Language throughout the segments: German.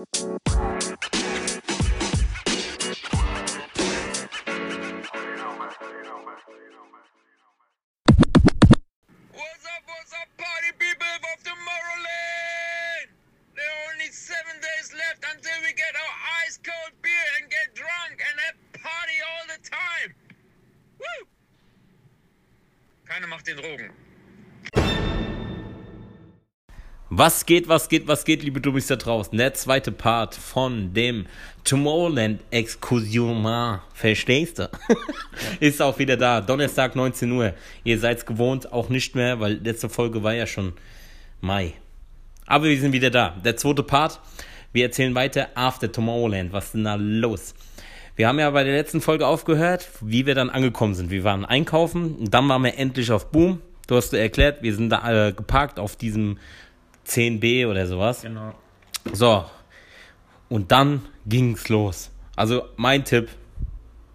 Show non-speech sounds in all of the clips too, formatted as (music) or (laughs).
Música Was geht, was geht, was geht, liebe Dummies da draußen? Der zweite Part von dem Tomorrowland Exkursion, verstehst du? (laughs) Ist auch wieder da. Donnerstag 19 Uhr. Ihr seid's gewohnt, auch nicht mehr, weil letzte Folge war ja schon Mai. Aber wir sind wieder da. Der zweite Part. Wir erzählen weiter After Tomorrowland. Was ist denn da los? Wir haben ja bei der letzten Folge aufgehört, wie wir dann angekommen sind. Wir waren einkaufen und dann waren wir endlich auf Boom. Du hast erklärt, wir sind da äh, geparkt auf diesem 10b oder sowas. Genau. So. Und dann ging's los. Also mein Tipp,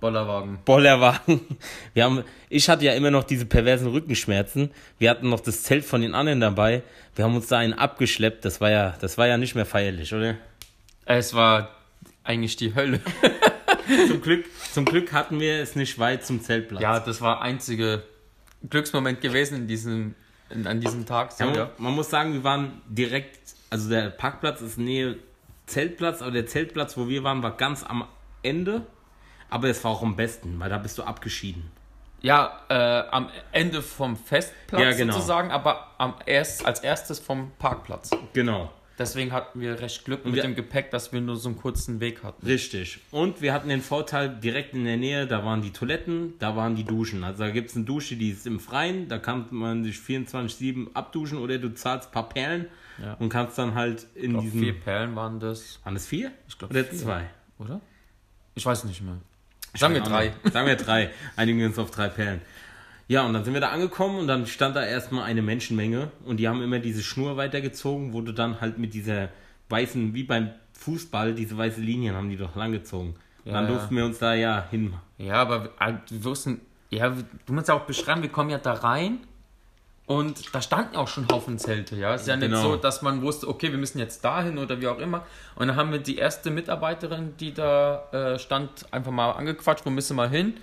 Bollerwagen. Bollerwagen. (laughs) Wir haben, ich hatte ja immer noch diese perversen Rückenschmerzen. Wir hatten noch das Zelt von den anderen dabei. Wir haben uns da einen abgeschleppt. Das war ja, das war ja nicht mehr feierlich, oder? Es war eigentlich die Hölle. (laughs) Zum Glück, zum Glück hatten wir es nicht weit zum Zeltplatz. ja, das war einzige Glücksmoment gewesen in diesem, in, an diesem Tag. So, Ja, man, ja. man muss sagen, wir waren direkt, also der Parkplatz ist Nähe Zeltplatz, aber der Zeltplatz, wo wir waren, war ganz am Ende. Aber es war auch am besten, weil da bist du abgeschieden. Ja, äh, am Ende vom Festplatz Ja, genau. sozusagen, aber am erst, als erstes vom Parkplatz. Genau. Deswegen hatten wir recht Glück mit wir- dem Gepäck, dass wir nur so einen kurzen Weg hatten. Richtig. Und wir hatten den Vorteil, direkt in der Nähe, da waren die Toiletten, da waren die Duschen. Also da gibt es eine Dusche, die ist im Freien, da kann man sich 24-7 abduschen oder du zahlst ein paar Perlen Ja. und kannst dann halt in Ich glaub, diesem. vier Perlen waren das, Waren es vier? Ich glaub, Oder vier. zwei? oder? Ich weiß nicht mehr. Sagen wir drei. Sagen wir drei. Einigen wir uns auf drei Perlen. Ja, und dann sind wir da angekommen und dann stand da erstmal eine Menschenmenge und die haben immer diese Schnur weitergezogen, wo du dann halt mit dieser weißen, wie beim Fußball, diese weiße Linien haben die doch langgezogen. Und dann Ja, ja. durften wir uns da ja hin. Ja, aber wir, wir wussten, ja, du musst ja auch beschreiben, wir kommen ja da rein und da standen auch schon Haufen Zelte, ja. Es ist ja nicht Genau. so, dass man wusste, okay, wir müssen jetzt dahin oder wie auch immer. Und dann haben wir die erste Mitarbeiterin, die da äh, stand, einfach mal angequatscht, wo müssen wir hin?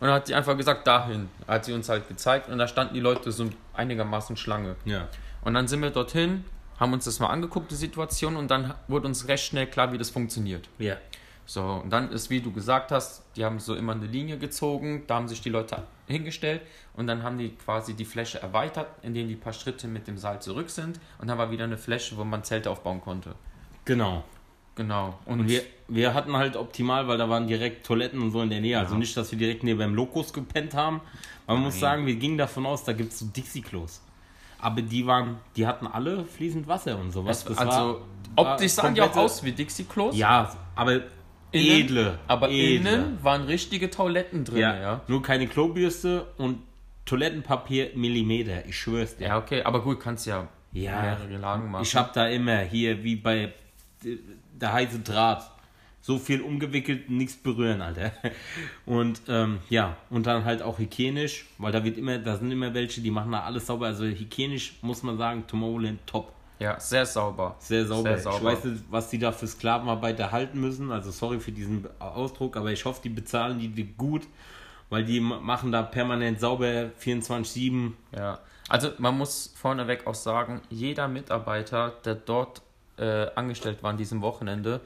Und dann hat sie einfach gesagt, dahin. Hat sie uns halt gezeigt und da standen die Leute so einigermaßen Schlange. Ja. Und dann sind wir dorthin, haben uns das mal angeguckt, die Situation, und dann wurde uns recht schnell klar, wie das funktioniert. Ja. So, und dann ist, wie du gesagt hast, die haben so immer eine Linie gezogen, da haben sich die Leute hingestellt und dann haben die quasi die Fläche erweitert, indem die paar Schritte mit dem Seil zurück sind und dann war wieder eine Fläche, wo man Zelte aufbauen konnte. Genau. Genau. Und, Und wir, wir hatten halt optimal, weil da waren direkt Toiletten und so in der Nähe. Also nicht, dass wir direkt neben dem Lokus gepennt haben. Man muss sagen, wir gingen davon aus, da gibt es so Dixie-Klos. Aber die waren, die hatten alle fließend Wasser und sowas. es, also optisch sahen die auch aus wie Dixie-Klos. Ja, aber Innen, edle. Aber edle. innen waren richtige Toiletten drin, Ja, ja. ja. Nur keine Klobürste und Toilettenpapier Millimeter. Ich schwör's dir. Ja, okay, aber gut, kannst ja, Ja. mehrere Lagen machen. Ich hab da immer hier, wie bei äh, der heiße Draht, so viel umgewickelt, nichts berühren, Alter. Und ähm, ja, und dann halt auch hygienisch, weil da wird immer, da sind immer welche, die machen da alles sauber. Also hygienisch muss man sagen, Tomorrowland top. ja, sehr sauber. Sehr sauber. Sehr sauber. Ich weiß nicht, was die da für Sklavenarbeit erhalten müssen. Also sorry für diesen Ausdruck, aber ich hoffe, die bezahlen die, die gut, weil die ma- machen da permanent sauber 24-7. Ja, also man muss vorneweg auch sagen, jeder Mitarbeiter, der dort äh, angestellt war an diesem Wochenende,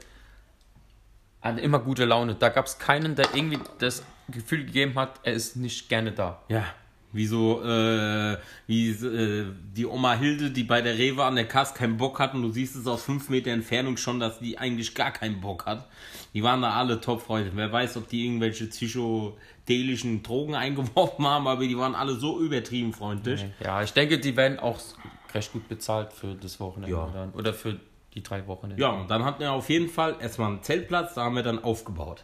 hatte immer gute Laune. Da gab es keinen, der irgendwie das Gefühl gegeben hat, er ist nicht gerne da. Ja, wie so, äh, wie äh, die Oma Hilde, die bei der Rewe an der Kasse keinen Bock hat und du siehst es aus fünf Meter Entfernung schon, dass die eigentlich gar keinen Bock hat. Die waren da alle Top-Freunde. Wer weiß, ob die irgendwelche psychedelischen Drogen (laughs) eingeworfen haben, aber die waren alle so übertrieben freundlich. Ja, ich denke, die werden auch recht gut bezahlt für das Wochenende Ja. dann. Oder für die drei Wochenende. Ja, und dann hatten wir auf jeden Fall erstmal einen Zeltplatz, da haben wir dann aufgebaut.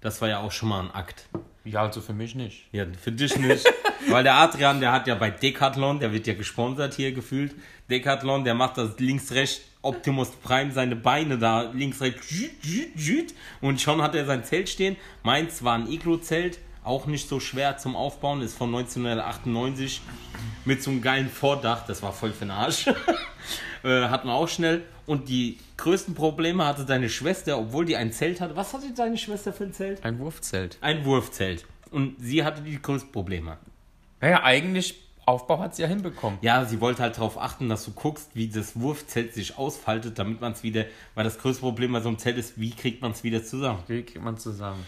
Das war ja auch schon mal ein Akt. ja, also für mich nicht. Ja, für dich nicht. (laughs) Weil der Adrian, der hat ja bei Decathlon, der wird ja gesponsert hier gefühlt. Decathlon, der macht das links-rechts Optimus Prime seine Beine da jüt, jüt. und schon hat er sein Zelt stehen. Meins war ein Iglo-Zelt, auch nicht so schwer zum Aufbauen, ist von 1998 mit so einem geilen Vordach, das war voll für den Arsch. (laughs) äh, hatten wir auch schnell. Und die größten Probleme hatte deine Schwester, obwohl die ein Zelt hatte. Was hatte deine Schwester für ein Zelt? Ein Wurfzelt. Ein Wurfzelt. Und sie hatte die größten Probleme. Naja, eigentlich, Aufbau hat sie ja hinbekommen. Ja, sie wollte halt darauf achten, dass du guckst, wie das Wurfzelt sich ausfaltet, damit man es wieder, weil das größte Problem bei so einem Zelt ist, wie kriegt man es wieder zusammen. Wie kriegt man zusammen?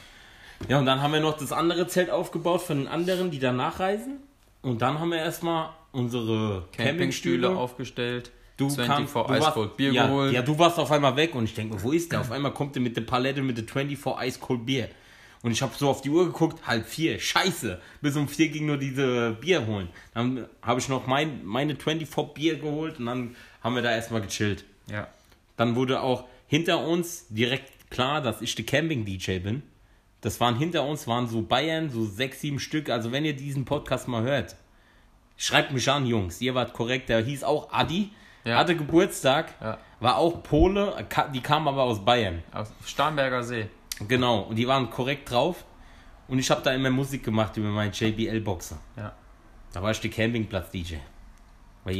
Ja, und dann haben wir noch das andere Zelt aufgebaut für den anderen, die danach reisen. Und dann haben wir erstmal unsere Campingstühle Campingstühle aufgestellt. Du 24 kamst, du Ice warst, Cold Bier ja, geholt. Ja, du warst auf einmal weg und ich denke, wo ist der? Auf einmal kommt er mit der Palette mit der 24 Ice Cold Bier. Und ich habe so auf die Uhr geguckt, halb vier, scheiße. Bis um vier ging nur diese Bier holen. Dann habe ich noch mein, meine 24 Bier geholt und dann haben wir da erstmal gechillt. Ja. Dann wurde auch hinter uns direkt klar, dass ich der Camping-DJ bin. Das waren hinter uns, waren so Bayern, so sechs, sieben Stück. Also wenn ihr diesen Podcast mal hört, schreibt mich an, Jungs. Ihr wart korrekt. Der hieß auch Adi. Ja. Hatte Geburtstag. Ja. War auch Pole. Die kamen aber aus Bayern. Aus Starnberger See. Genau. Und die waren korrekt drauf. Und ich habe da immer Musik gemacht über meinen JBL-Boxer. Ja. Da war ich der Campingplatz-DJ.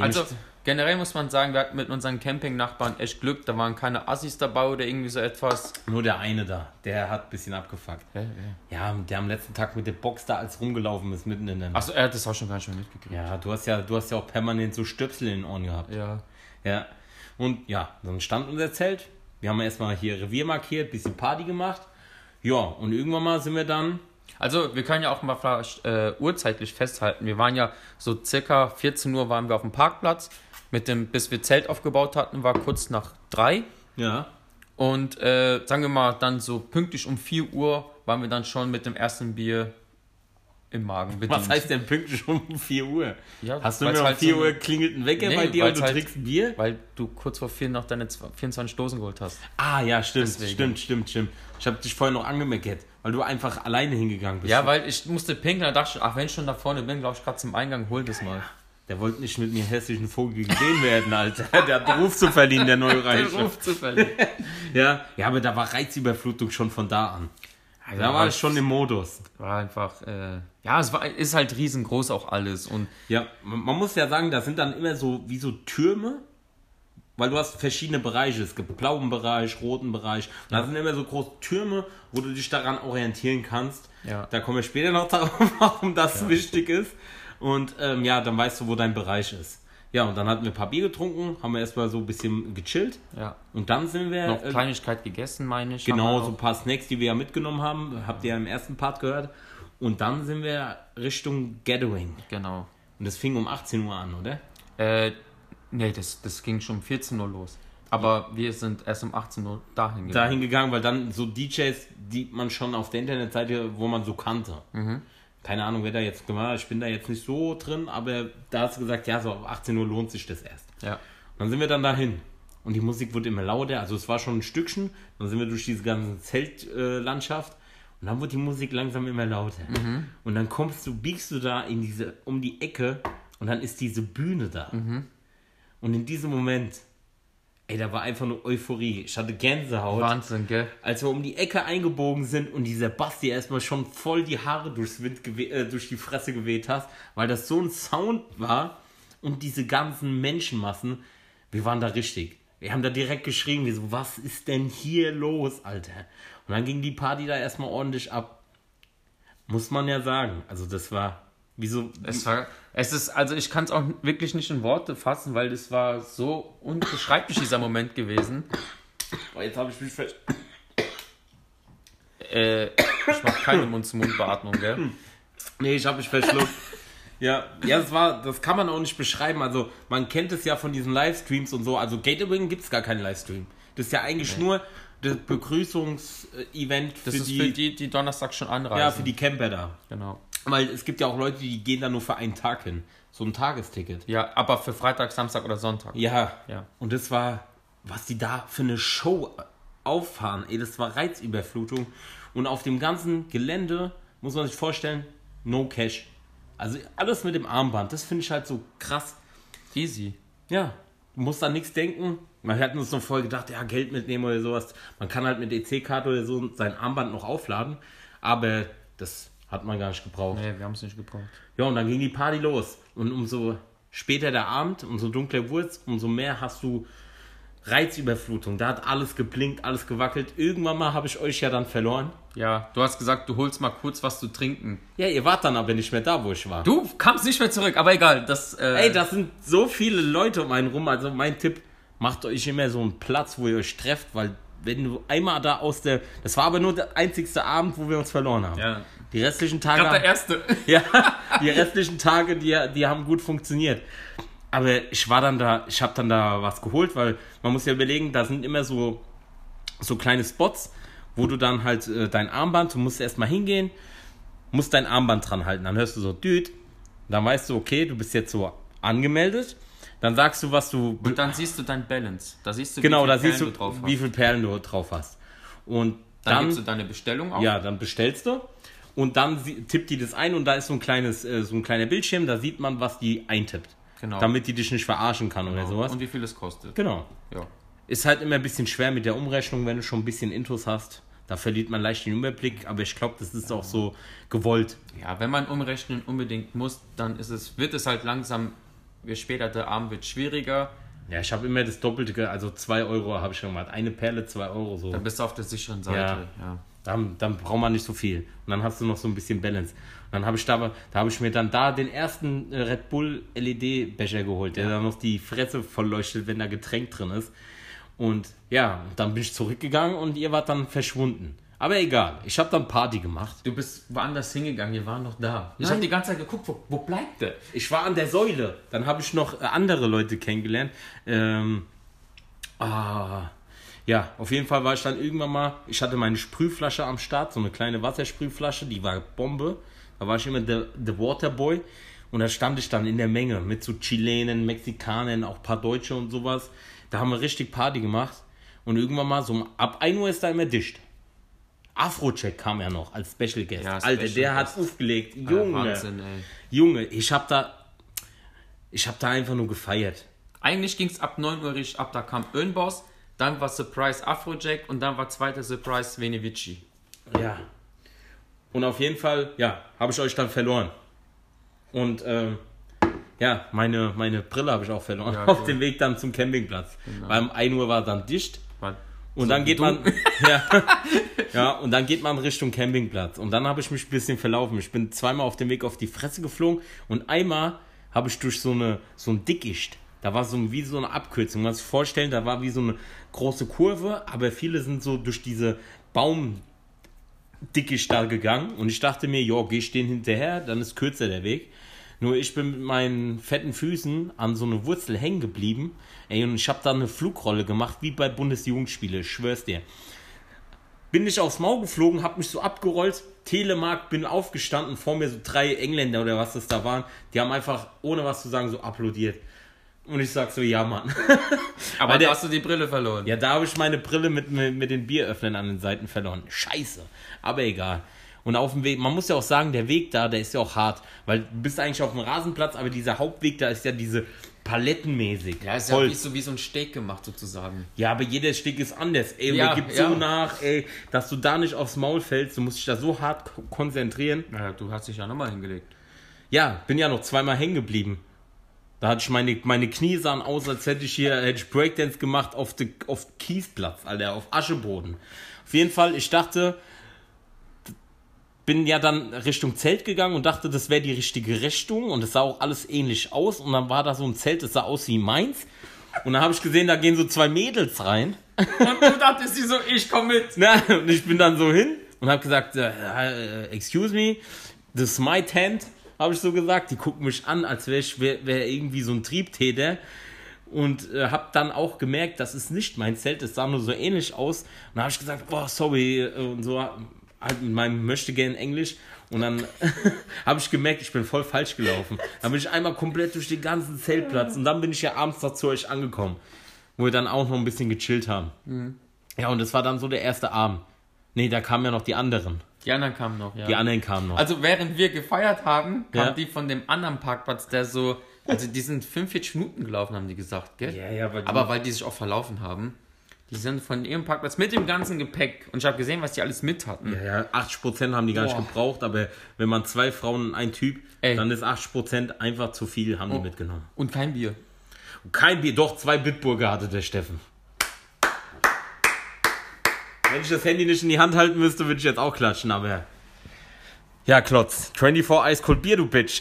Also generell muss man sagen, wir hatten mit unseren Camping-Nachbarn echt Glück. Da waren keine Assis dabei oder irgendwie so etwas. nur der eine da. Der hat ein bisschen abgefuckt. Ja, der am letzten Tag mit der Box da als rumgelaufen ist, mitten in der. Achso, er hat das auch schon gar nicht mehr mitgekriegt. Ja, du hast ja, du hast ja auch permanent so Stöpsel in den Ohren gehabt. Ja. Ja. Und ja, dann stand unser Zelt. Wir haben erstmal hier Revier markiert, bisschen Party gemacht. Ja, und irgendwann mal sind wir dann. Also, wir können ja auch mal vielleicht äh, urzeitlich festhalten. Wir waren ja so circa 14 Uhr waren wir auf dem Parkplatz. Mit dem, bis wir Zelt aufgebaut hatten, war kurz nach drei. Ja. Und äh, sagen wir mal, dann so pünktlich um 4 Uhr waren wir dann schon mit dem ersten Bier im Magen (laughs) bedient. Was heißt denn pünktlich um 4 Uhr? Ja, Hast du mir um halt 4 so- Uhr klingelt ein Wecker Nee, bei dir und du halt- trinkst Bier? Weil du kurz vor 4 noch deine 24 Dosen geholt hast. Ah, ja, stimmt, Deswegen. stimmt, stimmt, stimmt. Ich habe dich vorher noch angemeckert, weil du einfach alleine hingegangen bist. Ja, weil ich musste pinkeln, da dachte ich, ach, wenn ich schon da vorne bin, glaube ich, gerade zum Eingang, hol das mal. Der wollte nicht mit mir hässlichen Vogel gesehen werden, Alter. (laughs) Der hat einen Ruf zu verliehen, der (laughs) Neureiche. Ruf zufällig. Ja, ja, aber da war Reizüberflutung schon von da an. Da war ich schon im Modus. War einfach, äh, ja, es war, ist halt riesengroß auch alles und Ja, man muss ja sagen, da sind dann immer so wie so Türme, weil du hast verschiedene Bereiche. Es gibt blauen Bereich, roten Bereich. Und da sind immer so große Türme, wo du dich daran orientieren kannst. Ja. Da kommen wir später noch (laughs) darauf, warum das wichtig ist. Und ähm, ja, dann weißt du, wo dein Bereich ist. Ja, und dann hatten wir ein paar Bier getrunken, haben wir erstmal so ein bisschen gechillt. ja. Und dann sind wir. Noch äh, Kleinigkeit gegessen, meine ich. Genau, so ein paar Snacks, die wir ja mitgenommen haben, habt ihr ja im ersten Part gehört. Und dann sind wir Richtung Gathering. Genau. Und das fing um 18 Uhr an, oder? Äh, nee, das, das ging schon um 14 Uhr los. Aber wir sind erst um 18 Uhr dahin gegangen. Dahin gegangen, weil dann so DJs, die man schon auf der Internetseite, wo man so kannte. Keine Ahnung, wer da jetzt gemacht hat. Ich bin da jetzt nicht so drin, aber da hast du gesagt, ja, so ab 18 Uhr lohnt sich das erst. Ja. Und dann sind wir dann dahin. Und die Musik wurde immer lauter. Also es war schon ein Stückchen. Dann sind wir durch diese ganze Zeltlandschaft. Äh, und dann wurde die Musik langsam immer lauter. Und dann kommst du, biegst du da in diese, um die Ecke und dann ist diese Bühne da. Und in diesem Moment, ey, da war einfach nur Euphorie. Ich hatte Gänsehaut Wahnsinn, gell? als wir um die Ecke eingebogen sind und dieser Basti erstmal schon voll die Haare durchs Wind äh, durch die Fresse geweht hast, weil das so ein Sound war und diese ganzen Menschenmassen, wir waren da richtig. Wir haben da direkt geschrien, wir so, was ist denn hier los, Alter? Und dann ging die Party da erstmal ordentlich ab. Muss man ja sagen. Also das war wie so, Es war, es ist, also ich kann es auch wirklich nicht in Worte fassen, weil das war so unbeschreiblich dieser Moment gewesen. oh, jetzt habe ich mich fest. Äh, ich mache keine Mund-zu-Mund-Beatmung, gell? Nee, ich habe mich verschluckt. Ja, ja, das war, das kann man auch nicht beschreiben. Also, man kennt es ja von diesen Livestreams und so. Also, Gatewing gibt es gar keinen Livestream. Das ist ja eigentlich nur das Begrüßungsevent für, Das ist die, für die, die Donnerstag schon anreisen. ja, für die Camper da. Genau. Weil es gibt ja auch Leute, die gehen da nur für einen Tag hin. So ein Tagesticket. Ja, aber für Freitag, Samstag oder Sonntag. Ja. Ja. Und das war, was die da für eine Show auffahren. Ey, das war Reizüberflutung. Und auf dem ganzen Gelände muss man sich vorstellen, no cash. Also alles mit dem Armband. Das finde ich halt so krass. Easy. Ja, du musst an nichts denken. Man hat uns noch voll gedacht, ja, Geld mitnehmen oder sowas. Man kann halt mit EC-Karte oder so sein Armband noch aufladen. Aber das hat man gar nicht gebraucht. Nee, wir haben es nicht gebraucht. Ja, und dann ging die Party los. Und umso später der Abend, umso dunkler wurde es, umso mehr hast du Reizüberflutung. Da hat alles geblinkt, alles gewackelt. Irgendwann mal habe ich euch ja dann verloren. Ja, du hast gesagt, du holst mal kurz was zu trinken. Ja, ihr wart dann aber nicht mehr da, wo ich war. Du kamst nicht mehr zurück, aber egal. Das, äh, Ey, das sind so viele Leute um einen rum. Also mein Tipp, macht euch immer so einen Platz, wo ihr euch trefft, weil wenn du einmal da aus der... Das war aber nur der einzigste Abend, wo wir uns verloren haben. Ja. Die restlichen Tage... gerade der erste. (laughs) Ja, die restlichen Tage, die, die haben gut funktioniert. Aber ich war dann da, ich habe dann da was geholt, weil man muss ja überlegen, da sind immer so, so kleine Spots, wo du dann halt äh, dein Armband, du musst erstmal hingehen, musst dein Armband dran halten. Dann hörst du so, düt, dann weißt du, okay, du bist jetzt so angemeldet. Dann sagst du, was du. Und dann siehst du dein Balance. Da siehst du, genau, wie da siehst du, Perlen drauf wie hast. viele Perlen du drauf hast. Und Dann, dann, gibst du deine Bestellung auf. ja, dann bestellst du und dann tippt die das ein und da ist so ein kleines, äh, so ein kleiner Bildschirm, da sieht man, was die eintippt. Genau. Damit die dich nicht verarschen kann oder sowas. Und wie viel es kostet. Genau. Ja. Ist halt immer ein bisschen schwer mit der Umrechnung, wenn du schon ein bisschen Intus hast. Da verliert man leicht den Überblick, aber ich glaube, das ist auch so gewollt. ja, wenn man umrechnen unbedingt muss, dann ist es, wird es halt langsam, später der Abend wird schwieriger. Ja, ich habe immer das Doppelte, also 2 Euro habe ich schon gemacht. Eine Perle, 2 Euro so. Dann bist du auf der sicheren Seite. Ja. Ja. Dann, dann braucht man nicht so viel. Und dann hast du noch so ein bisschen Balance. Und dann habe ich da, da habe ich mir dann da den ersten äh, Red Bull LED-Becher geholt, der dann noch die Fresse vollleuchtet, wenn da Getränk drin ist. Und ja, dann bin ich zurückgegangen und ihr wart dann verschwunden. Aber egal, ich habe dann Party gemacht. Du bist woanders hingegangen, wir waren noch da. Ich habe die ganze Zeit geguckt, wo, wo bleibt der? Ich war an der Säule. Dann habe ich noch äh, andere Leute kennengelernt. Ähm, ah, ja, auf jeden Fall war ich dann irgendwann mal. Ich hatte meine Sprühflasche am Start, so eine kleine Wassersprühflasche, die war Bombe. Da war ich immer der the Waterboy. Und da stand ich dann in der Menge mit so Chilenen, Mexikanern, auch ein paar Deutsche und sowas. Da haben wir richtig Party gemacht. Und irgendwann mal so ab 1 Uhr ist da immer dicht. Afrocheck kam ja noch als Special Guest. Ja, Alter, Special der Guest. hat aufgelegt. Ja, Junge. Wahnsinn, ey. Junge, ich hab da. Ich hab da einfach nur gefeiert. Eigentlich ging es ab 9 Uhr richtig ab, da kam Önboss, dann war Surprise Afrojack und dann war zweiter Surprise Venivici. Ja. Und auf jeden Fall, ja, habe ich euch dann verloren. Und ähm, ja, meine, meine Brille habe ich auch verloren. Ja, (laughs) auf cool. dem Weg dann zum Campingplatz. Weil um 1 Uhr war dann dicht. War Und dann geht man. (laughs) Ja, ja, und dann geht man Richtung Campingplatz. Und dann habe ich mich ein bisschen verlaufen. Ich bin zweimal auf dem Weg auf die Fresse geflogen und einmal habe ich durch so eine so ein Dickicht. Da war so ein, wie so eine Abkürzung. Man muss sich vorstellen, da war wie so eine große Kurve, aber viele sind so durch diese Baumdickicht da gegangen. Und ich dachte mir, ja, geh ich den hinterher, dann ist kürzer der Weg. Nur ich bin mit meinen fetten Füßen an so eine Wurzel hängen geblieben. Ey, und ich habe da eine Flugrolle gemacht, wie bei Bundesjugendspiele, ich schwör's dir. Bin ich aufs Maul geflogen, hab mich so abgerollt, Telemark, bin aufgestanden, vor mir so drei Engländer oder was das da waren, die haben einfach, ohne was zu sagen, so applaudiert. Und ich sag so, ja, Mann. (laughs) Aber da hast du die Brille verloren. Ja, da habe ich meine Brille mit, mit, mit den Bieröffnern an den Seiten verloren. Scheiße. Aber egal. Und auf dem Weg, man muss ja auch sagen, der Weg da, der ist ja auch hart. Weil du bist eigentlich auf dem Rasenplatz, aber dieser Hauptweg da ist ja diese palettenmäßig. Ja, ist ja Holz. wie so, wie so ein Steak gemacht sozusagen. Ja, aber jeder Stück ist anders. Ey, und Ja, der gibt ja. so nach, ey, dass du da nicht aufs Maul fällst. Du musst dich da so hart ko- konzentrieren. Ja, du hast dich ja nochmal hingelegt. Ja, bin ja noch zweimal hängen geblieben. Da hatte ich meine, meine Knie sahen aus, als hätte ich hier hätte ich Breakdance gemacht auf, de, auf Kiesplatz, Alter, auf Ascheboden. Auf jeden Fall, ich dachte, bin ja dann Richtung Zelt gegangen und dachte, das wäre die richtige Richtung und es sah auch alles ähnlich aus und dann war da so ein Zelt, das sah aus wie meins und dann habe ich gesehen, da gehen so zwei Mädels rein (laughs) Und du dachtest dir so, ich komm mit. na, und ich bin dann so hin und habe gesagt, äh, äh, excuse me, this is my tent, habe ich so gesagt. Die gucken mich an, als wäre ich wär, wär irgendwie so ein Triebtäter. Und äh, habe dann auch gemerkt, das ist nicht mein Zelt, es sah nur so ähnlich aus. Und dann habe ich gesagt, oh, sorry, äh, und so mit meinem möchte gern Englisch. Und dann (laughs) habe ich gemerkt, ich bin voll falsch gelaufen. Dann bin ich einmal komplett durch den ganzen Zeltplatz und dann bin ich ja abends noch zu euch angekommen, wo wir dann auch noch ein bisschen gechillt haben. Ja, und das war dann so der erste Abend. Nee, da kamen ja noch die anderen. Die anderen kamen noch, ja. Die anderen kamen noch. Also während wir gefeiert haben, kamen Ja. die von dem anderen Parkplatz, der so, also die sind 45 Minuten gelaufen, haben die gesagt, gell? Ja, ja, weil Aber weil die sich auch verlaufen haben. Die sind von ihrem Parkplatz mit dem ganzen Gepäck. Und ich habe gesehen, was die alles mit hatten. ja, ja, 80% haben die gar nicht Boah. gebraucht, aber wenn man zwei Frauen und ein Typ, Ey. dann ist 80% einfach zu viel, haben die mitgenommen. Und kein Bier. Und kein Bier, doch zwei Bitburger hatte der Steffen. Wenn ich das Handy nicht in die Hand halten müsste, würde ich jetzt auch klatschen, aber. Ja, Klotz. 24 Ice Cold Bier, du Bitch.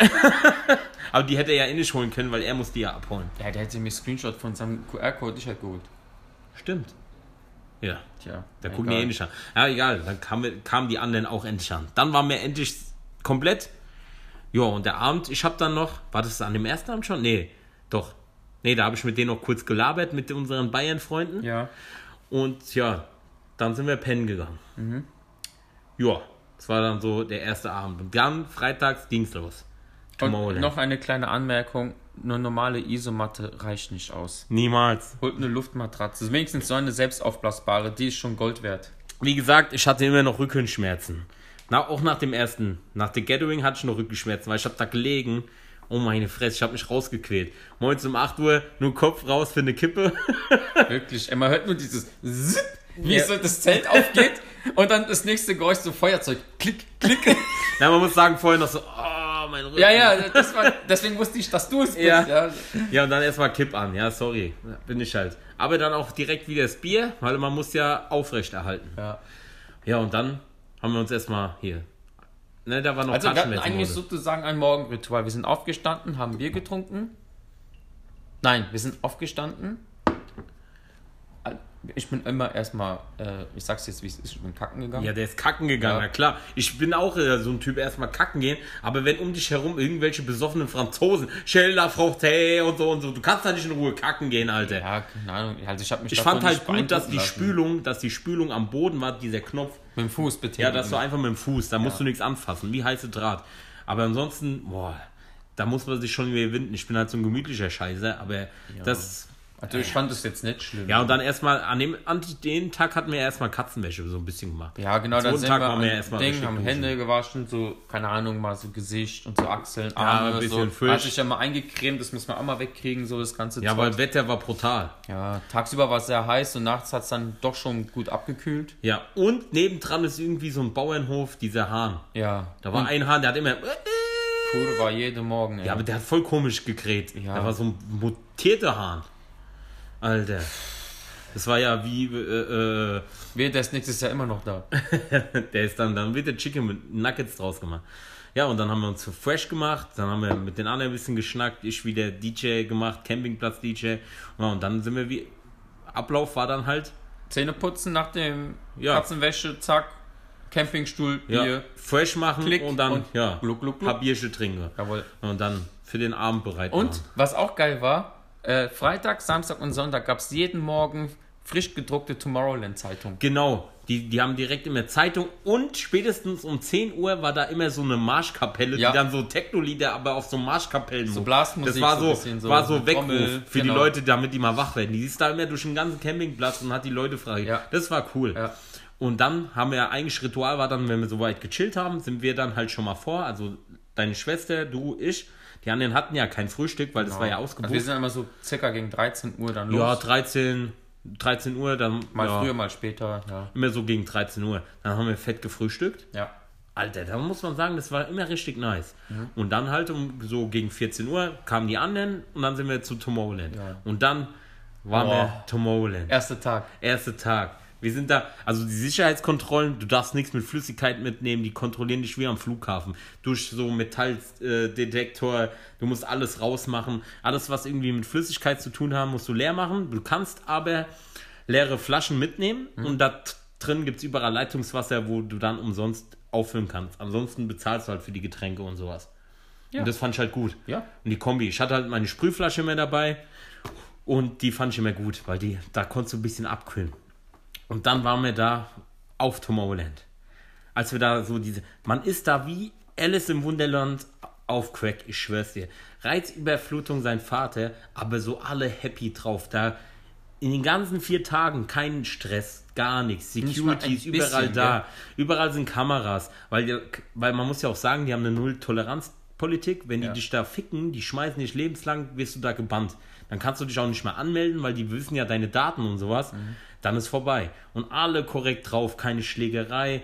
(laughs) aber die hätte er ja eh nicht holen können, weil er muss die ja abholen. Ja, der hätte mir Screenshot von seinem QR-Code nicht halt geholt. Stimmt. Ja. Tja. Da gucken die nicht an. Ja, egal. Dann kamen kamen die anderen auch endlich an. Dann waren wir endlich komplett. Ja, und der Abend, ich habe dann noch, war das an dem ersten Abend schon? Nee, doch. Nee, da habe ich mit denen noch kurz gelabert, mit unseren Bayern-Freunden. Ja. Und ja, dann sind wir pennen gegangen. Mhm. Ja, das war dann so der erste Abend. Und dann freitags ging's los. Tomorrowland. noch eine kleine Anmerkung. Eine normale Isomatte reicht nicht aus. Niemals. Holt eine Luftmatratze. Wenigstens so eine selbstaufblasbare. Die ist schon Gold wert. Wie gesagt, ich hatte immer noch Rückenschmerzen. Na, auch nach dem ersten, nach der Gathering hatte ich noch Rückenschmerzen, weil ich habe da gelegen. Oh meine Fresse, ich habe mich rausgequält. Morgens um 8 Uhr nur Kopf raus für eine Kippe. (laughs) Wirklich. Man hört nur dieses Zip, wie Ja. so das Zelt aufgeht und dann das nächste Geräusch so Feuerzeug. Klick, klick. (laughs) ja, man muss sagen, vorher noch so, oh, mein Rücken. ja, ja, das war, deswegen wusste ich, dass du es bist. Ja. Ja. Ja, und dann erstmal Kipp an. Ja, sorry. Bin ich halt. Aber dann auch direkt wieder das Bier, weil man muss ja aufrechterhalten. ja. Ja, und dann haben wir uns erstmal hier. Ne, da war noch Also wir hatten eigentlich sozusagen ein Morgenritual. Wir sind aufgestanden, haben Bier getrunken. Nein, wir sind aufgestanden. Ich bin immer erstmal, äh, ich sag's jetzt, wie es ist, ich bin kacken gegangen. Ja, der ist kacken gegangen, Ja. ja. klar. Ich bin auch äh, so ein Typ, erstmal kacken gehen, aber wenn um dich herum irgendwelche besoffenen Franzosen, Schilder, Frucht, hey und so und so, du kannst da nicht in Ruhe kacken gehen, Alter. Ja, keine Ahnung. Also ich habe mich ich fand halt gut, dass die lassen. Spülung, dass die Spülung am Boden war, dieser Knopf. Mit dem Fuß betätigen. Ja, das war einfach mit dem Fuß, da musst du nichts anfassen, wie heiße Draht. Aber ansonsten, boah, da muss man sich schon überwinden. Ich bin halt so ein gemütlicher Scheiße, aber das. Also ich fand es jetzt nicht schlimm. Ja, und dann erstmal, an dem, an den Tag hatten wir erstmal Katzenwäsche so ein bisschen gemacht. Ja, genau, dann sind Tag wir waren wir erstmal Ding, haben. Hände gewaschen, so, keine Ahnung, mal so Gesicht und so Achseln, Arme, ein bisschen so. frisch. Hat sich ja mal eingecremt, das muss man auch mal wegkriegen, so das ganze Ja, Zeug. weil das Wetter war brutal. Ja, tagsüber war es sehr heiß und nachts hat es dann doch schon gut abgekühlt. Ja, und nebendran ist irgendwie so ein Bauernhof, dieser Hahn. Ja, Da war ein Hahn, der hat immer. Pure war jeden Morgen, ey. Ja, aber der hat voll komisch gekräht. Ja. Da war so ein mutierter Hahn. Alter. Das war ja wie. Äh, äh, Wer, der ist nächstes Jahr immer noch da. (laughs) der ist dann, dann wird der Chicken mit Nuggets draus gemacht. Ja, und dann haben wir uns so fresh gemacht, dann haben wir mit den anderen ein bisschen geschnackt, ich wieder DJ gemacht, Campingplatz-DJ. Ja, und dann sind wir wie. Ablauf war dann halt, Zähne putzen nach dem Ja. Katzenwäsche, zack, Campingstuhl, ja, Bier. fresh machen Klick und dann, und ja, gluck, trinken. Jawohl. Und dann für den Abend bereit Und machen. was auch geil war, äh, Freitag, Samstag und Sonntag gab es jeden Morgen frisch gedruckte Tomorrowland-Zeitung. Genau, die, die haben direkt immer Zeitung und spätestens um 10 Uhr war da immer so eine Marschkapelle, Ja. die dann so Techno-Lieder, aber auf so Marschkapellen. So Blasmusik, Das war so so, war so Weckruf Trommel, für genau. die Leute, damit die mal wach werden. Die ist da immer durch den ganzen Campingplatz und hat die Leute frei. Ja. Das war cool. Ja. Und dann haben wir eigentlich Ritual war dann, wenn wir soweit gechillt haben, sind wir dann halt schon mal vor, also deine Schwester, du, ich. Die anderen hatten ja kein Frühstück, weil das war ja Also ausgebucht. wir sind immer so circa gegen 13 Uhr dann los. ja, 13, 13 Uhr, dann mal ja, früher, mal später. Ja. immer so gegen 13 Uhr. Dann haben wir fett gefrühstückt. ja. Alter, da muss man sagen, das war immer richtig nice. Mhm. Und dann halt um so gegen 14 Uhr kamen die anderen und dann sind wir zu Tomorrowland. Ja. Und dann waren Boah. wir Tomorrowland. Erster Tag. Erster Tag. Wir sind da, also die Sicherheitskontrollen, du darfst nichts mit Flüssigkeit mitnehmen, die kontrollieren dich wie am Flughafen. Durch so Metalldetektor, du musst alles rausmachen. Alles, was irgendwie mit Flüssigkeit zu tun haben, musst du leer machen. Du kannst aber leere Flaschen mitnehmen Mhm. und da drin gibt es überall Leitungswasser, wo du dann umsonst auffüllen kannst. Ansonsten bezahlst du halt für die Getränke und sowas. Ja. Und das fand ich halt gut. Ja. Und die Kombi. Ich hatte halt meine Sprühflasche immer dabei und die fand ich immer gut, weil die, da konntest du ein bisschen abkühlen. Und dann waren wir da auf Tomorrowland. Als wir da so diese, man ist da wie Alice im Wunderland auf Crack, ich schwör's dir. Reizüberflutung sein Vater, aber so alle happy drauf. Da in den ganzen vier Tagen keinen Stress, gar nichts. Security ist überall bisschen, da. Überall sind Kameras. Weil, weil man muss ja auch sagen, die haben eine Null-Toleranz-Politik. Wenn die Ja. dich da ficken, die schmeißen dich lebenslang, wirst du da gebannt. Dann kannst du dich auch nicht mehr anmelden, weil die wissen ja deine Daten und sowas. Dann ist vorbei. Und alle korrekt drauf, keine Schlägerei.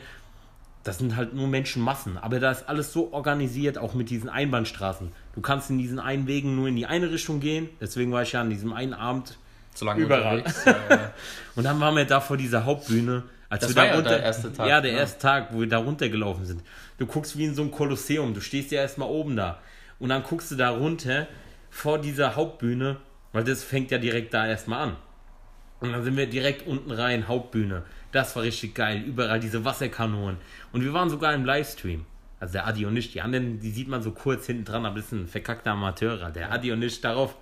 Das sind halt nur Menschenmassen. Aber da ist alles so organisiert, auch mit diesen Einbahnstraßen. Du kannst in diesen einen Wegen nur in die eine Richtung gehen. Deswegen war ich ja an diesem einen Abend So lange Überall. Ja, ja. (laughs) und dann waren wir da vor dieser Hauptbühne. Als Das wir war da ja runter, der erste Tag, Ja, der ja. erste Tag, wo wir da runtergelaufen sind. Du guckst wie in so einem Kolosseum. Du stehst ja erstmal oben da. Und dann guckst du da runter vor dieser Hauptbühne, weil das fängt ja direkt da erstmal an. Und dann sind wir direkt unten rein, Hauptbühne. Das war richtig geil. Überall diese Wasserkanonen. Und wir waren sogar im Livestream. Also der Adi und ich, die anderen, die sieht man so kurz hinten dran, aber das ist ein verkackter Amateurer. Der Adi und ich darauf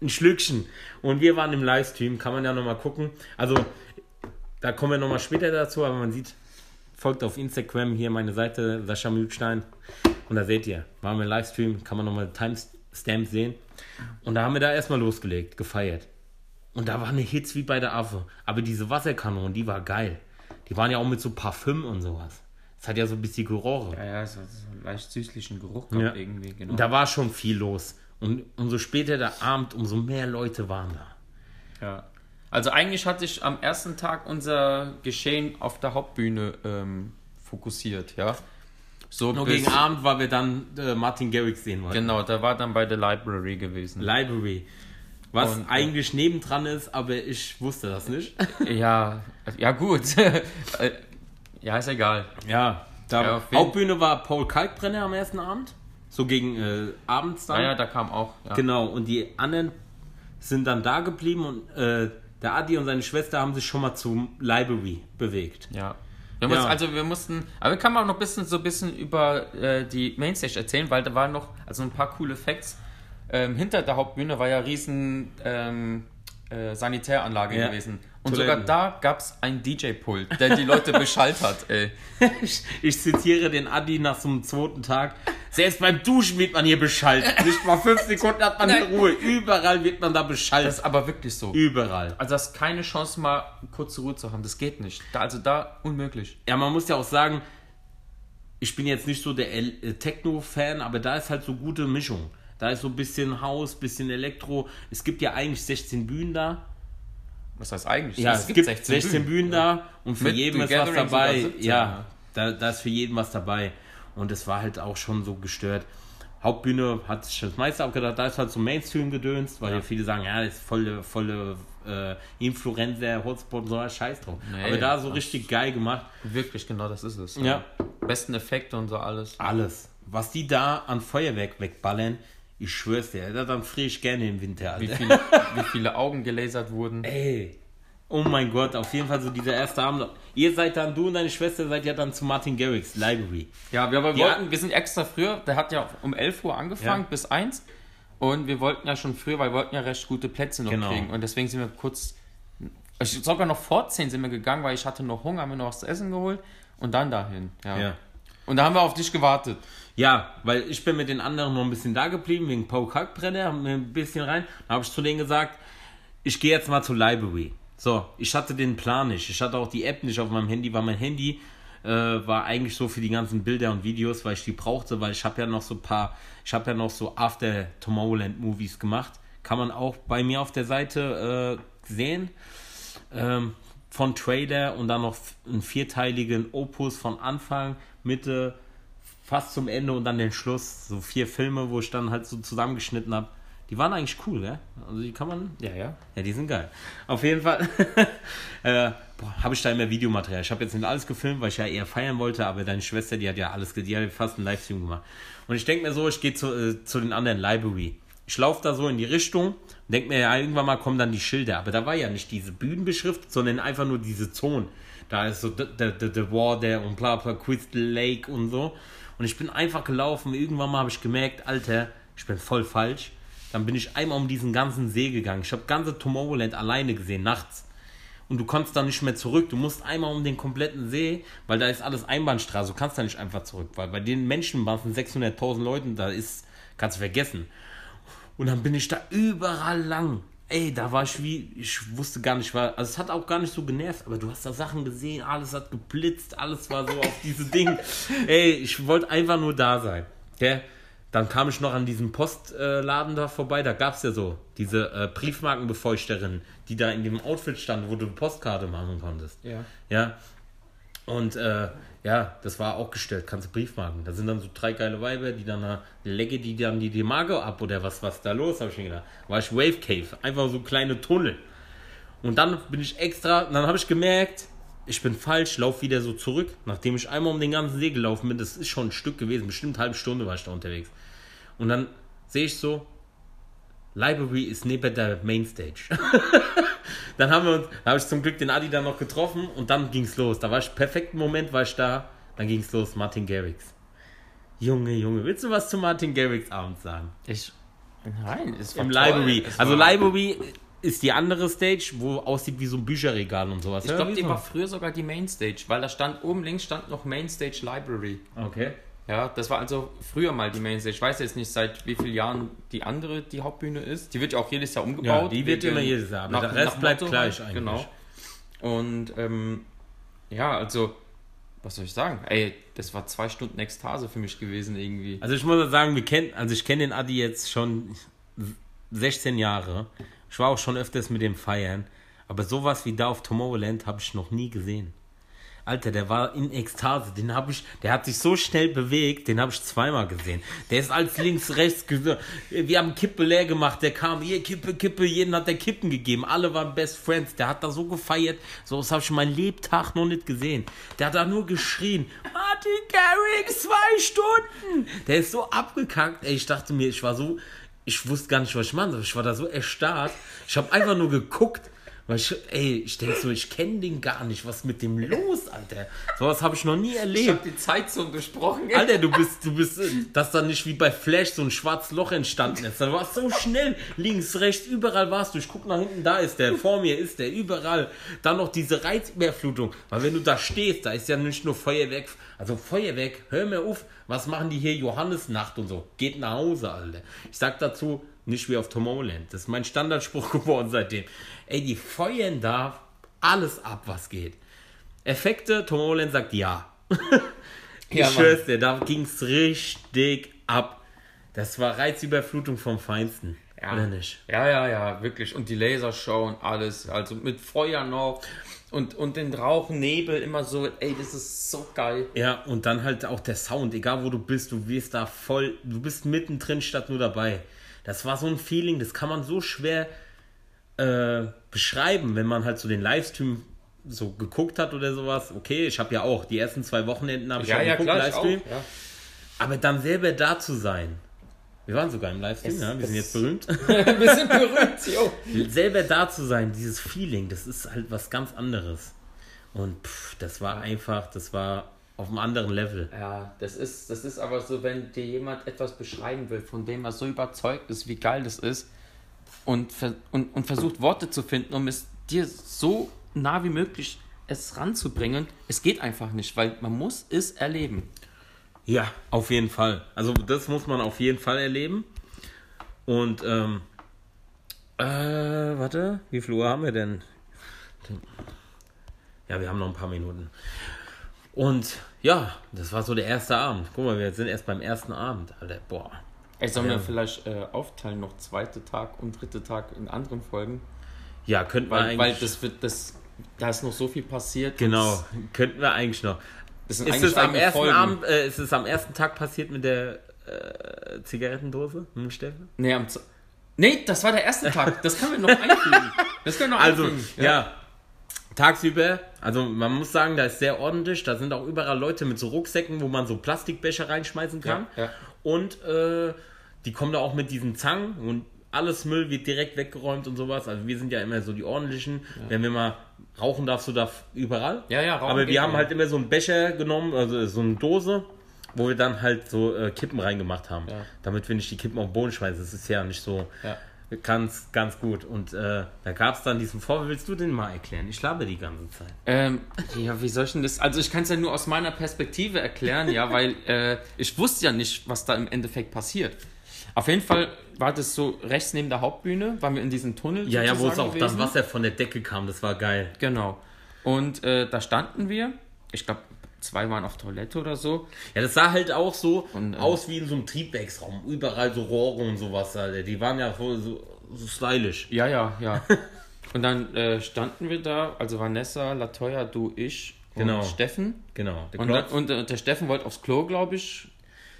ein Schlückchen. Und wir waren im Livestream, kann man ja nochmal gucken. Also, da kommen wir nochmal später dazu, aber man sieht, folgt auf Instagram hier meine Seite, Sascha Mühlstein. Und da seht ihr, waren wir im Livestream, kann man nochmal Timestamp sehen. Und da haben wir da erstmal losgelegt, gefeiert. Und da waren Hits wie bei der Affe. Aber diese Wasserkanonen, die war geil. Die waren ja auch mit so Parfüm und sowas. Das hat ja so ein bisschen Geroche. Ja, ja, es hat so einen leicht süßlichen Geruch Ja. gehabt irgendwie, genau. Und da war schon viel los. Und umso später der Abend, umso mehr Leute waren da. Ja. Also eigentlich hatte ich am ersten Tag unser Geschehen auf der Hauptbühne ähm, fokussiert, ja. So Nur gegen Abend, weil wir dann äh, Martin Garrix sehen wollten. Genau, da war dann bei der Library gewesen. Library. Was Und, äh, eigentlich nebendran ist, aber ich wusste das nicht. (laughs) ja, ja gut. (laughs) Äh, ja, ist egal. ja, da Ja, Hauptbühne war Paul Kalkbrenner am ersten Abend. So gegen äh, abends dann. Naja, da kam auch. Ja. Genau, und die anderen sind dann da geblieben und äh, der Adi und seine Schwester haben sich schon mal zum Library bewegt. Ja. Wir Ja. mussten, also wir mussten, aber wir können auch noch ein bisschen so ein bisschen über äh, die Mainstage erzählen, weil da waren noch also ein paar coole Facts. Ähm, hinter der Hauptbühne war ja riesen ähm, äh, Sanitäranlage Ja. gewesen. Und Toiletten. sogar da gab es ein DJ-Pult, der die Leute (laughs) beschallt hat. Ey. Ich, ich zitiere den Adi nach so einem zweiten Tag. Selbst beim Duschen wird man hier beschallt. Nicht mal fünf Sekunden hat man Nein. Ruhe. Überall wird man da beschallt. Das ist aber wirklich so. Überall. Also das ist keine Chance mal kurze Ruhe zu haben. Das geht nicht. Da, also da unmöglich. Ja, man muss ja auch sagen, ich bin jetzt nicht so der äh, Techno-Fan, aber da ist halt so gute Mischung. Da ist so ein bisschen Haus, bisschen Elektro. Es gibt ja eigentlich 16 Bühnen da. Was heißt eigentlich? Ja, es, gibt 16, Bühnen, da und für Mit jeden ist was Gathering dabei. sogar 17, ja, ja. da, da ist für jeden was dabei. Und es war halt auch schon so gestört. Hauptbühne hat sich das meiste abgedacht, da ist halt so Mainstream gedönst, weil ja. viele sagen, ja, das ist volle, volle äh, Influencer, Hotspot und so, ein scheiß drauf. Nee, Aber da so richtig geil gemacht. Wirklich, genau das ist es. Ja. Besten Effekte und so alles. Alles. Was die da an Feuerwerk wegballern, ich schwör's dir, da dann friere ich gerne im Winter. Wie Alter. viele, wie viele Augen gelasert wurden. Ey. Oh mein Gott, auf jeden Fall so dieser erste Abend. Ihr seid dann, du und deine Schwester seid ja dann zu Martin Garrix Library. Ja, wir aber Ja. wollten, wir sind extra früher, der hat ja um 11 Uhr angefangen Ja. bis 1 und wir wollten ja schon früher, weil wir wollten ja recht gute Plätze noch Genau. kriegen und deswegen sind wir kurz, ich, sogar noch vor 10 sind wir gegangen, weil ich hatte noch Hunger, haben wir noch was zu essen geholt und dann dahin. Ja. Ja. Und da haben wir auf dich gewartet. Ja, weil ich bin mit den anderen noch ein bisschen da geblieben, wegen Paul Kalkbrenner, haben wir ein bisschen rein. Da habe ich zu denen gesagt, ich gehe jetzt mal zur Library. So, ich hatte den Plan nicht. Ich hatte auch die App nicht auf meinem Handy, weil mein Handy äh, war eigentlich so für die ganzen Bilder und Videos, weil ich die brauchte, weil ich habe ja noch so ein paar, ich habe ja noch so After Tomorrowland Movies gemacht. Kann man auch bei mir auf der Seite äh, sehen. Ähm, von Trailer und dann noch einen vierteiligen Opus von Anfang, Mitte, fast zum Ende und dann den Schluss. So vier Filme, wo ich dann halt so zusammengeschnitten habe. Die waren eigentlich cool, gell? Also die kann man. Ja, ja. Ja, die sind geil. Auf jeden Fall (laughs) äh, habe ich da immer Videomaterial. Ich habe jetzt nicht alles gefilmt, weil ich ja eher feiern wollte, aber deine Schwester, die hat ja alles, die hat fast einen Livestream gemacht. Und ich denke mir so, ich gehe zu, äh, zu den anderen Library. Ich laufe da so in die Richtung und denke mir, ja, irgendwann mal kommen dann die Schilder. Aber da war ja nicht diese Bühnenbeschrift, sondern einfach nur diese Zone. Da ist so the, the, the, the War there und bla bla, Crystal Lake und so. Und ich bin einfach gelaufen. Irgendwann mal habe ich gemerkt, Alter, ich bin voll falsch. Dann bin ich einmal um diesen ganzen See gegangen. Ich habe ganze Tomorrowland alleine gesehen, nachts. Und du konntest da nicht mehr zurück. Du musst einmal um den kompletten See, weil da ist alles Einbahnstraße. Du kannst da nicht einfach zurück, weil bei den Menschenmassen 600.000 Leuten, da ist, kannst du vergessen. Und dann bin ich da überall lang. Ey, da war ich wie, ich wusste gar nicht, war, also es hat auch gar nicht so genervt, aber du hast da Sachen gesehen, alles hat geblitzt, alles war so auf diese Dinge. (laughs) Ey, ich wollte einfach nur da sein. Gell? Dann kam ich noch an diesem Postladen da vorbei, da gab es ja so diese äh, Briefmarkenbefeuchterin, die da in dem Outfit stand, wo du Postkarte machen konntest. Ja. Ja. Und äh, ja, das war auch gestellt, kannst du Briefmarken. Da sind dann so drei geile Weiber, die dann da legge die dann die, die Marke ab oder was, was da los, habe ich mir gedacht. War ich Wave Cave, einfach so kleine Tunnel. Und dann bin ich extra, dann habe ich gemerkt, ich bin falsch, lauf wieder so zurück, nachdem ich einmal um den ganzen See gelaufen bin. Das ist schon ein Stück gewesen, bestimmt eine halbe Stunde war ich da unterwegs. Und dann sehe ich so, Library ist neben der Mainstage. (laughs) (laughs) dann haben wir uns, habe ich zum Glück den Adi dann noch getroffen und dann ging's los. Da war ich perfekten Moment, war ich da, dann ging's los, Martin Garrix. Junge, Junge, willst du was zu Martin Garrix abends sagen? Ich. Nein, es war Im toll. Library. Es Also Library ist die andere Stage, wo aussieht wie so ein Bücherregal und sowas. Ich glaube, die war früher sogar die Mainstage, weil da stand oben links stand noch Mainstage Library. Okay. Ja, das war also früher mal die Mainstage. Ich weiß jetzt nicht, seit wie vielen Jahren die andere die Hauptbühne ist. Die wird ja auch jedes Jahr umgebaut. Ja, die wird immer jedes Jahr, aber der Rest bleibt gleich eigentlich. Genau. Und ähm, ja, also, was soll ich sagen? Ey, das war zwei Stunden Ekstase für mich gewesen irgendwie. Also ich muss sagen, wir kennen, also ich kenne den Adi jetzt schon 16 Jahre. Ich war auch schon öfters mit dem feiern. Aber sowas wie da auf Tomorrowland habe ich noch nie gesehen. Alter, der war in Ekstase. Den habe ich, der hat sich so schnell bewegt, den habe ich zweimal gesehen. Der ist als links, rechts, wir haben Kippe leer gemacht. Der kam, hier Kippe, Kippe, jeden hat der Kippen gegeben. Alle waren Best Friends. Der hat da so gefeiert. So was habe ich mein Lebtag noch nicht gesehen. Der hat da nur geschrien. Martin Garrix, zwei Stunden. Der ist so abgekackt. Ey, ich dachte mir, ich war so, ich wusste gar nicht, was ich machen soll. Ich war da so erstarrt. Ich habe einfach nur geguckt. Weil ich, ey, ich denke so, ich kenne den gar nicht. Was ist mit dem los, Alter? Sowas habe ich noch nie Ich erlebt. habe die Zeit so durchbrochen. Alter, du bist, du bist, dass da nicht wie bei Flash so ein schwarzes Loch entstanden ist. Da warst so schnell. Links, rechts, überall warst du. Ich guck nach hinten, da ist der. Vor mir ist der, überall. Dann noch diese Reizüberflutung. Weil wenn du da stehst, da ist ja nicht nur Feuerwerk. Also Feuerwerk, hör mir auf. Was machen die hier? Johannesnacht und so. Geht nach Hause, Alter. Ich sag dazu, nicht wie auf Tomorrowland. Das ist mein Standardspruch (laughs) geworden seitdem. Ey, die feuern da alles ab, was geht. Effekte, Tomorrowland sagt ja. (laughs) Ich Ja, schwör's dir, da ging's richtig ab. Das war Reizüberflutung vom Feinsten. Oder nicht? Ja, ja, ja, wirklich. Und die Lasershow und alles. Also mit Feuer noch. Und, und den Rauch, Nebel, immer so. Ey, das ist so geil. Ja, und dann halt auch der Sound, egal wo du bist, du wirst da voll, du bist mittendrin statt nur dabei. Das war so ein Feeling, das kann man so schwer äh, beschreiben, wenn man halt so den Livestream so geguckt hat oder sowas. Okay, ich habe ja auch die ersten zwei Wochenenden habe ich Ja, schon ja, geguckt, klar, ich auch. Livestream. Ja. Aber dann selber da zu sein. Wir waren sogar im Livestream, Es- ja, wir sind jetzt berühmt. (laughs) Wir sind berühmt, jo. selber da zu sein, dieses Feeling, das ist halt was ganz anderes. Und pff, das war einfach, das war auf einem anderen Level. Ja, das ist, das ist aber so, wenn dir jemand etwas beschreiben will, von dem er so überzeugt ist, wie geil das ist, und, und, und versucht Worte zu finden, um es dir so nah wie möglich es ranzubringen, es geht einfach nicht, weil man muss es erleben. Ja, auf jeden Fall. Also das muss man auf jeden Fall erleben. Und ähm, äh, warte, wie viel Uhr haben wir denn? Ja, wir haben noch ein paar Minuten. Und ja, das war so der erste Abend. Guck mal, wir sind erst beim ersten Abend. Alter, boah. Ey, sollen Ja. wir vielleicht äh, aufteilen, noch zweite Tag und dritte Tag in anderen Folgen? Ja, könnten wir eigentlich. weil das wird, das, da ist noch so viel passiert. genau, könnten wir eigentlich noch. Das sind Ist eigentlich es am ersten Folgen. Abend, äh, ist es am ersten Tag passiert mit der äh, Zigarettendose dem Steffen? Nee, am nee, das war der erste Tag. Das können wir noch (laughs) einfügen. Das können wir noch Also, einfügen. ja. Tagsüber, also man muss sagen, da ist sehr ordentlich. Da sind auch überall Leute mit so Rucksäcken, wo man so Plastikbecher reinschmeißen kann. Ja, ja. Und äh, die kommen da auch mit diesen Zangen und alles Müll wird direkt weggeräumt und sowas. Also wir sind ja immer so die ordentlichen. Wenn wir mal rauchen darfst du da überall. Ja, ja, rauchen Aber wir haben halt immer so einen Becher genommen, also so eine Dose, wo wir dann halt so äh, Kippen reingemacht haben. Ja. Damit wir nicht die Kippen auf den Boden schmeißen. Das ist ja nicht so Ja. Ganz, ganz gut. Und äh, da gab es dann diesen Vorwurf. Willst du den mal erklären? Ich labe die ganze Zeit. Ähm, ja, wie soll ich denn das? Also ich kann es ja nur aus meiner Perspektive erklären, ja, weil äh, ich wusste ja nicht, was da im Endeffekt passiert. Auf jeden Fall war das so rechts neben der Hauptbühne, waren wir in diesem Tunnel. Ja, ja, wo es auch gewesen. dann Wasser von der Decke kam. Das war geil. Genau. Und äh, da standen wir. Ich glaube, zwei waren auf Toilette oder so. Ja, das sah halt auch so Und, äh, aus wie in so einem Triebwerksraum. Überall so Rohre und sowas. Alter. Die waren ja voll so, so stylisch. Ja, ja, ja. (laughs) Und dann äh, standen wir da, also Vanessa, Latoya, du, ich und Genau. Steffen. Genau. Der Und, Klotz. und, äh, der Steffen wollte aufs Klo, glaube ich.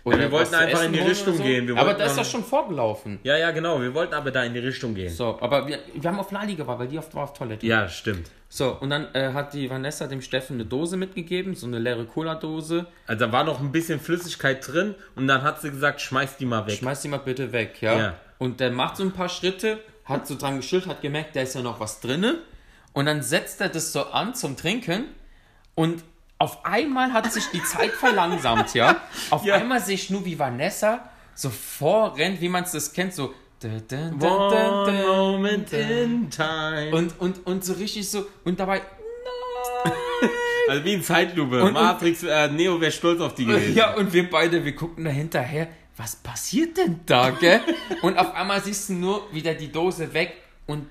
Oder wir wollten was zu einfach in die Richtung oder gehen. Wir aber wollten das ist ja schon vorgelaufen. Ja, ja, genau. Wir wollten aber da in die Richtung gehen. So, aber wir, wir haben auf Lali gewartet, weil die oft war auf Toilette. Ja, stimmt. So, und dann äh, hat die Vanessa dem Steffen eine Dose mitgegeben, so eine leere Cola-Dose. Also da war noch ein bisschen Flüssigkeit drin und dann hat sie gesagt, schmeiß die mal weg. Schmeiß die mal bitte weg, ja? Ja. Und der macht so ein paar Schritte, hat so dran geschüttelt, hat gemerkt, da ist ja noch was drinne. Und dann setzt er das so an zum Trinken und auf einmal hat sich die Zeit verlangsamt, ja? Auf Ja. einmal sehe ich nur, wie Vanessa so vorrennt, wie man es das kennt, so. One moment in time. Und, und, und so richtig so, und dabei, nein! (laughs) also wie in Zeitlupe. Und- Matrix, äh, Neo wäre stolz auf die gewesen. Ja, und wir beide, wir gucken da hinterher, was passiert denn da, gell? (laughs) Und auf einmal siehst du nur wieder die Dose weg und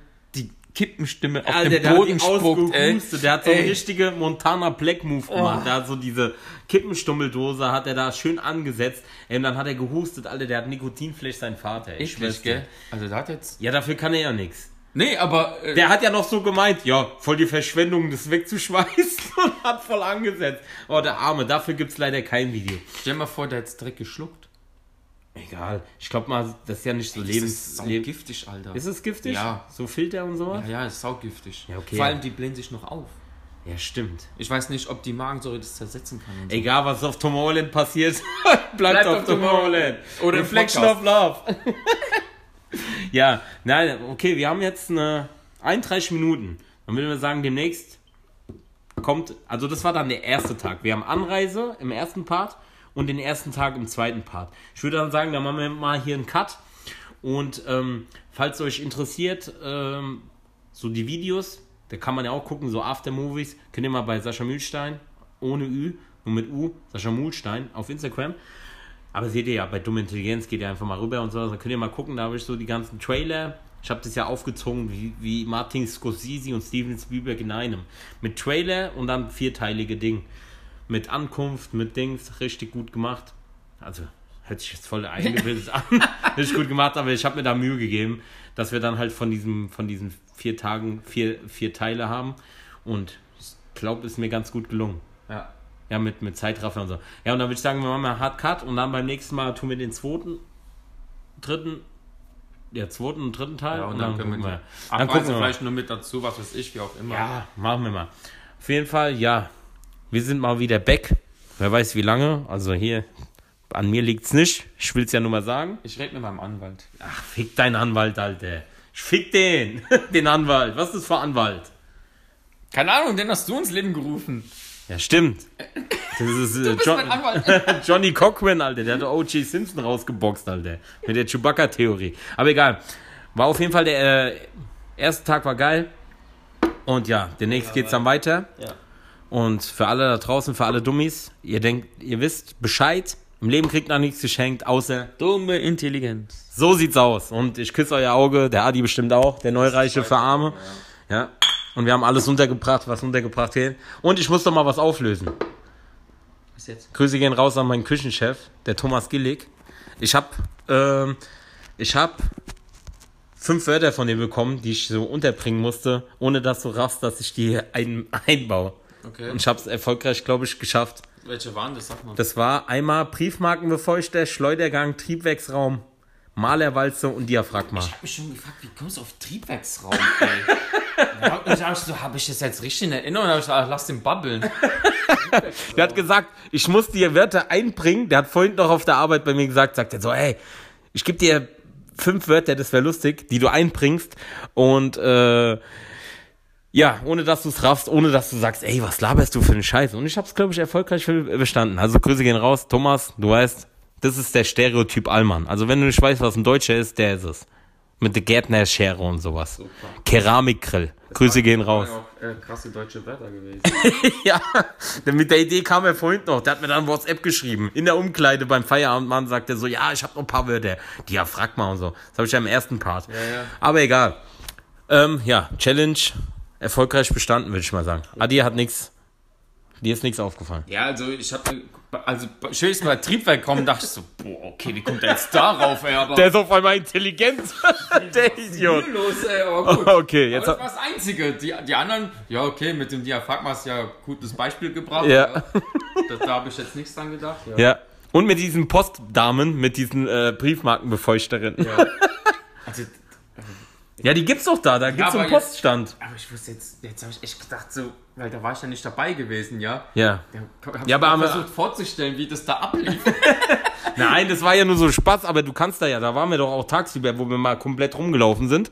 Kippenstimme auf der hat Boden spuckt, ey. ausgehustet. Der hat so eine richtige Montana Black Move gemacht. Oh. Der hat so diese Kippenstummeldose, hat er da schön angesetzt. Ey, und dann hat er gehustet, Alter, der hat Nikotinfleisch sein Vater. ey. Ich dir. gell? Also da hat jetzt... Ja, dafür kann er ja nichts. Nee, aber... Äh, Der hat ja noch so gemeint, ja, voll die Verschwendung, das wegzuschmeißen (laughs) und hat voll angesetzt. Oh, der Arme, dafür gibt's leider kein Video. stell mal vor, der hat's direkt geschluckt. Egal. Ich glaube mal, das ist ja nicht so Das lebens... ist leb- saugiftig, Alter. Ist es giftig? Ja. So Filter und sowas? ja, ja, ist saugiftig. Ja, okay. Vor allem, die blähen sich noch auf. Ja, stimmt. Ich weiß nicht, ob die Magensäure das zersetzen kann. So. Egal, was auf Tomorrowland passiert, (laughs) bleibt, auf, auf Tomorrowland. Oder Reflection of Love. ja, nein, okay, wir haben jetzt eine 31 Minuten. Dann würden wir sagen, demnächst kommt, also das war dann der erste Tag. Wir haben Anreise im ersten Part und den ersten Tag im zweiten Part. Ich würde dann sagen, dann machen wir mal hier einen Cut. Und ähm, falls euch interessiert, ähm, so die Videos, da kann man ja auch gucken, so Aftermovies, könnt ihr mal bei Sascha Mühlstein, ohne Ü, nur mit U, Sascha Mühlstein auf Instagram. Aber seht ihr ja, bei Dumme Intelligenz geht ihr einfach mal rüber und so, dann könnt ihr mal gucken, da habe ich so die ganzen Trailer. Ich habe das ja aufgezogen wie, wie Martin Scorsese und Steven Spielberg in einem. Mit Trailer und dann vierteilige Ding. Mit Ankunft, mit Dings, richtig gut gemacht. Also, hört sich jetzt voll (laughs) eingebildet an. (laughs) richtig gut gemacht, aber ich habe mir da Mühe gegeben, dass wir dann halt von, diesem, von diesen vier Tagen vier, vier Teile haben. Und ich glaube, ist mir ganz gut gelungen. Ja. Ja, mit, mit Zeitraffer und so. Ja, und dann würde ich sagen, wir machen mal Hard Cut und dann beim nächsten Mal tun wir den zweiten, dritten, ja, zweiten und dritten Teil. Ja, und dann, können wir. Dann gucken wir vielleicht nur mit dazu, was weiß ich, wie auch immer. Ja, machen wir mal. Auf jeden Fall, ja, wir sind mal wieder back. Wer weiß wie lange. Also hier, an mir liegt's nicht. Ich will's ja nur mal sagen. Ich rede mit meinem Anwalt. Ach, fick deinen Anwalt, Alter. Ich fick den. (laughs) den Anwalt. Was ist das für Anwalt? Keine Ahnung, den hast du ins Leben gerufen. Ja, stimmt. Das ist äh, John. (laughs) Johnny Cochran, Alter. Der hat O.J. Simpson rausgeboxt, Alter. Mit der Chewbacca-Theorie. Aber egal. War auf jeden Fall der äh, erste Tag war geil. Und ja, demnächst geht's dann weiter. Ja. Und für alle da draußen, für alle Dummies, ihr denkt, ihr wisst Bescheid. Im Leben kriegt man nichts geschenkt, außer Dumme Intelligenz. so sieht's aus. Und ich küsse euer Auge, der Adi bestimmt auch, der Neureiche für Arme. Ja. Und wir haben alles untergebracht, was untergebracht wird. Und ich muss doch mal was auflösen. Was jetzt? Grüße gehen raus an meinen Küchenchef, der Thomas Gillig. Ich hab, ähm, ich hab fünf Wörter von dir bekommen, die ich so unterbringen musste, ohne dass du raffst, dass ich die ein, einbaue. Okay. Und ich hab's erfolgreich, glaube ich, geschafft. Welche waren das? Sag mal. Das war einmal Briefmarkenbefeuchter, Schleudergang, Triebwerksraum, Malerwalze und Diaphragma. Ich hab mich schon gefragt, wie kommst du auf Triebwerksraum, ey? Und ich so, habe ich das jetzt richtig in Erinnerung? Hab ich gesagt, lass den babbeln. (laughs) Der hat gesagt, ich muss die Wörter einbringen. Der hat vorhin noch auf der Arbeit bei mir gesagt, sagt er so, hey, ich gebe dir fünf Wörter, das wäre lustig, die du einbringst. Und äh, ja, ohne dass du es raffst, ohne dass du sagst, ey, was laberst du für eine Scheiße? Und ich habe es, glaube ich, erfolgreich bestanden. Also Grüße gehen raus. Thomas, du weißt, das ist der Stereotyp Allmann. Also wenn du nicht weißt, was ein Deutscher ist, der ist es. Mit der Gärtnerschere und sowas. Keramikgrill. Grüße gehen raus. auch äh, krasse deutsche Wörter gewesen. (laughs) Ja, denn mit der Idee kam er vorhin noch. Der hat mir dann WhatsApp geschrieben. In der Umkleide beim Feierabendmann sagt er so, ja, ich habe noch ein paar Wörter. Diaphragma und so. Das habe ich ja im ersten Part. Ja, ja. Aber egal. Ähm, ja, Challenge erfolgreich bestanden, würde ich mal sagen. Adi hat nichts. Dir ist nichts aufgefallen. Ja, also ich habe, also schön ist mal Triebwerk kommen, dachte ich so, boah, okay, wie kommt der jetzt darauf, ey, aber Der ist auf einmal intelligent. (laughs) der Idiot. los, ey, aber gut. (laughs) Okay, jetzt. Aber das war das Einzige. Die, die anderen, ja, okay, mit dem Diaphragma hast du ja ein gutes Beispiel gebracht. Ja. Da, da habe ich jetzt nichts dran gedacht. Ja. Ja. Und mit diesen Postdamen, mit diesen äh, Briefmarkenbefeuchterinnen. Ja. Also, (laughs) ja, die gibt's doch da, da gibt's aber einen jetzt- Poststand. aber ich wusste jetzt, jetzt habe ich echt gedacht, so, weil da war ich ja nicht dabei gewesen, ja. Ja. Da hab Ja, aber ich haben wir- versucht vorzustellen, wie das da ablief. (laughs) (laughs) Nein, das war ja nur so Spaß, aber du kannst da ja, da waren wir doch auch tagsüber, wo wir mal komplett rumgelaufen sind.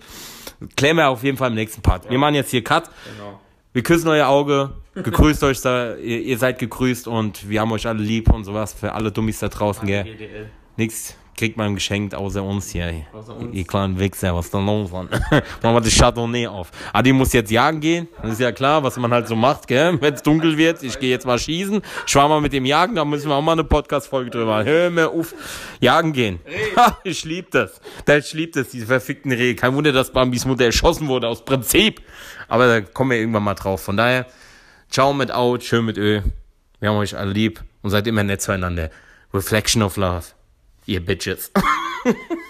Klären wir auf jeden Fall im nächsten Part. Wir machen jetzt hier Cut. genau. Wir küssen euer Auge. Gegrüßt euch da. Ihr, ihr seid gegrüßt und wir haben euch alle lieb und sowas. Für alle Dummies da draußen, gell? GDL. Nix kriegt man geschenkt außer uns hier. Außer uns. Ihr kleinen Wichser, was ist da los, Mann? Machen wir das Chardonnay auf. Adi muss jetzt jagen gehen. Das ist ja klar, was man halt so macht, gell? (laughs) Wenn es dunkel wird, ich gehe jetzt mal schießen. Ich war mal mit dem Jagen, da müssen wir auch mal eine Podcast-Folge drüber machen. Hör mir auf. Jagen gehen. (laughs) Ich lieb das. Ich lieb das, diese verfickten Rehe. Kein Wunder, dass Bambis Mutter erschossen wurde, aus Prinzip. Aber da kommen wir irgendwann mal drauf. Von daher, ciao mit Out, schön mit Ö. Wir haben euch alle lieb und seid immer nett zueinander. Reflection of Love. Ihr Bitches. (laughs)